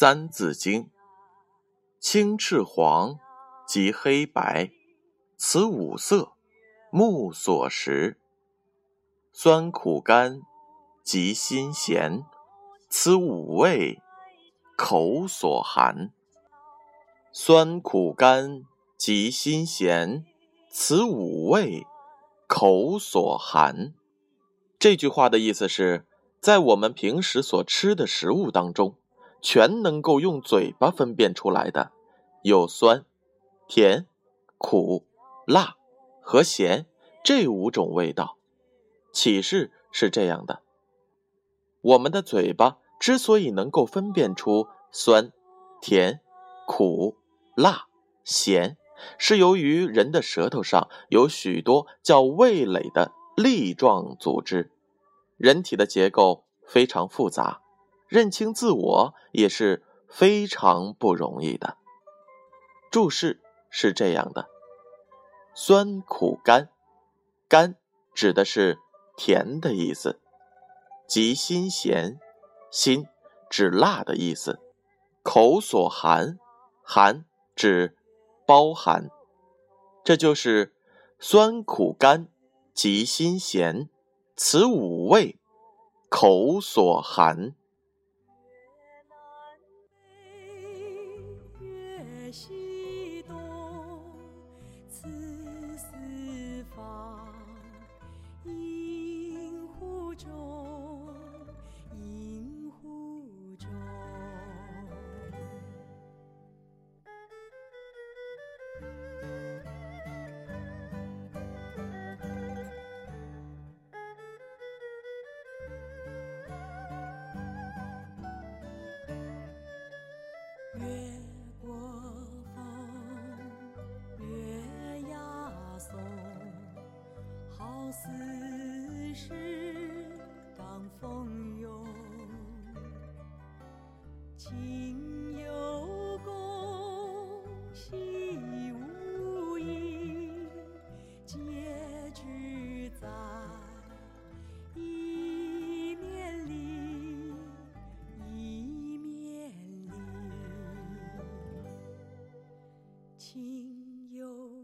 三字经》：青赤黄，及黑白，此五色，目所识；酸苦甘，及辛咸，此五味，口所含。酸苦甘，及辛咸，此五味，口所含。这句话的意思是，在我们平时所吃的食物当中，全能够用嘴巴分辨出来的，有酸、甜、苦、辣和咸这五种味道。启示是这样的：我们的嘴巴之所以能够分辨出酸、甜、苦、辣、咸，是由于人的舌头上有许多叫味蕾的。粒状组织，人体的结构非常复杂，认清自我也是非常不容易的。注释是这样的：酸苦甘，甘指的是甜的意思；及辛咸，辛指辣的意思；口所含，含指包含。这就是酸苦甘。及辛咸，此五味，口所含。心似是当风友，情有共喜无依，结局在一面里，一面里，情有。